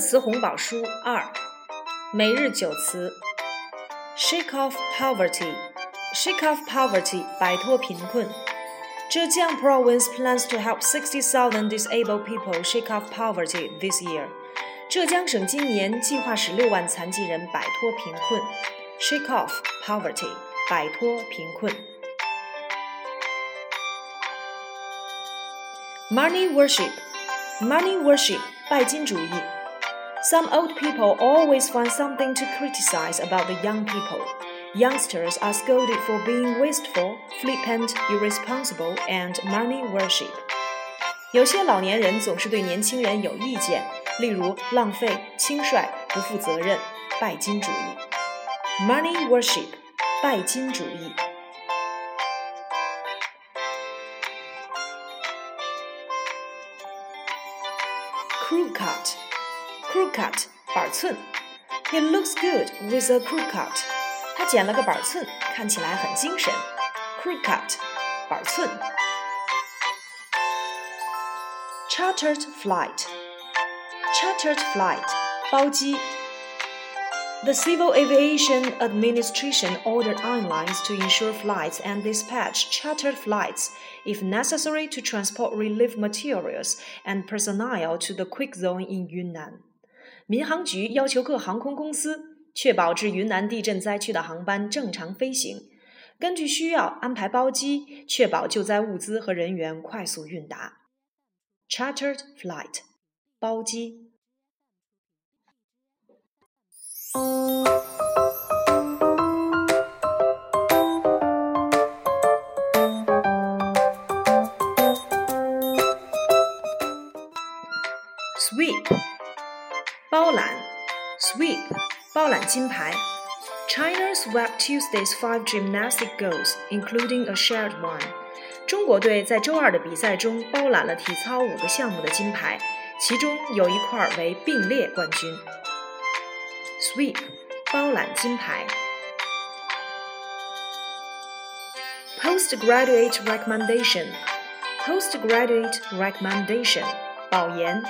词红宝书二，每日九词：shake off poverty，shake off poverty，摆脱贫困。Zhejiang Province plans to help 60,000 disabled people shake off poverty this year. 浙江省今年计划使六万残疾人摆脱贫困。Shake off poverty，摆脱贫困。Money worship，money worship，拜金主义。Some old people always find something to criticize about the young people. Youngsters are scolded for being wasteful, flippant, irresponsible, and money worship. 有些老年人总是对年轻人有意见，例如浪费、轻率、不负责任、拜金主义。Money worship，拜金主义。Crew cut，crew cut，板寸。He looks good with a crew cut. 他剪了个板寸，看起来很精神。Crew cut，板寸。Chartered flight，chartered flight，包机。The Civil Aviation Administration ordered airlines to ensure flights and dispatch chartered flights if necessary to transport relief materials and personnel to the quick zone in Yunnan. 民航局要求各航空公司确保至云南地震灾区的航班正常飞行，根据需要安排包机，确保救灾物资和人员快速运达。Chartered flight，包机。包揽。Sweep。包揽金牌。China swept Tuesday's five gymnastic golds, including a shared one. 中国队在周二的比赛中包揽了体操五个项目的金牌，其中有一块为并列冠军。Sweep，包揽金牌。Postgraduate recommendation，postgraduate recommendation，保研。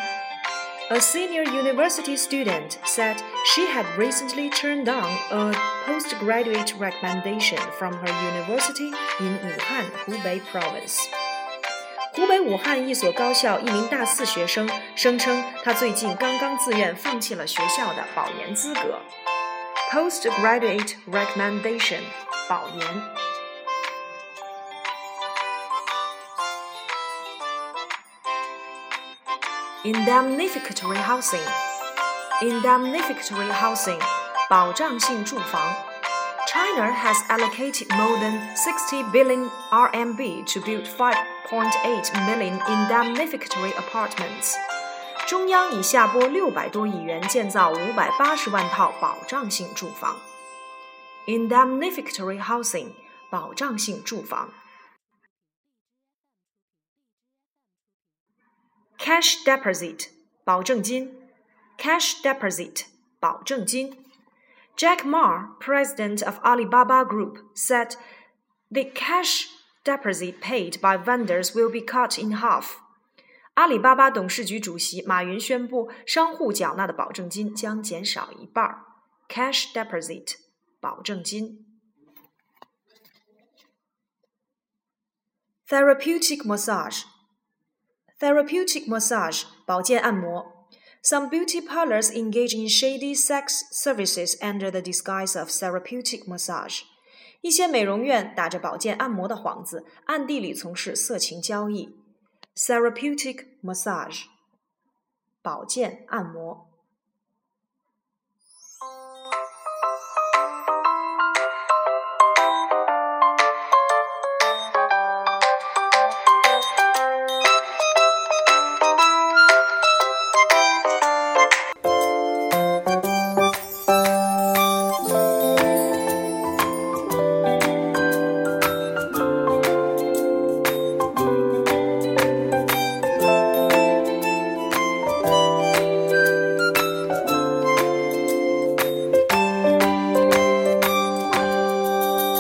A senior university student said she had recently turned down a postgraduate recommendation from her university in Wuhan, Hubei province. 湖北武汉一所高校一名大四学生声称，他最近刚刚自愿放弃了学校的保研资格。Postgraduate recommendation，保研。 Indemnificatory housing, indemnificatory housing, 保障性住房。China has allocated more than 60 billion RMB to build 5.8 million indemnificatory apartments. 中央已下拨六百多亿元建造五百八十万套保障性住房。Indemnificatory housing，保障性住房。 cash deposit 保证金，cash deposit 保证金。Jack Ma, president of Alibaba Group, said the cash deposit paid by vendors will be cut in half. 阿里巴巴董事局主席马云宣布，商户缴纳的保证金将减少一半。Cash deposit 保证金。Therapeutic massage Therapeutic massage 保健按摩。Some beauty parlors engage in shady sex services under the disguise of therapeutic massage. 一些美容院打着保健按摩的幌子，暗地里从事色情交易。Therapeutic massage，保健按摩。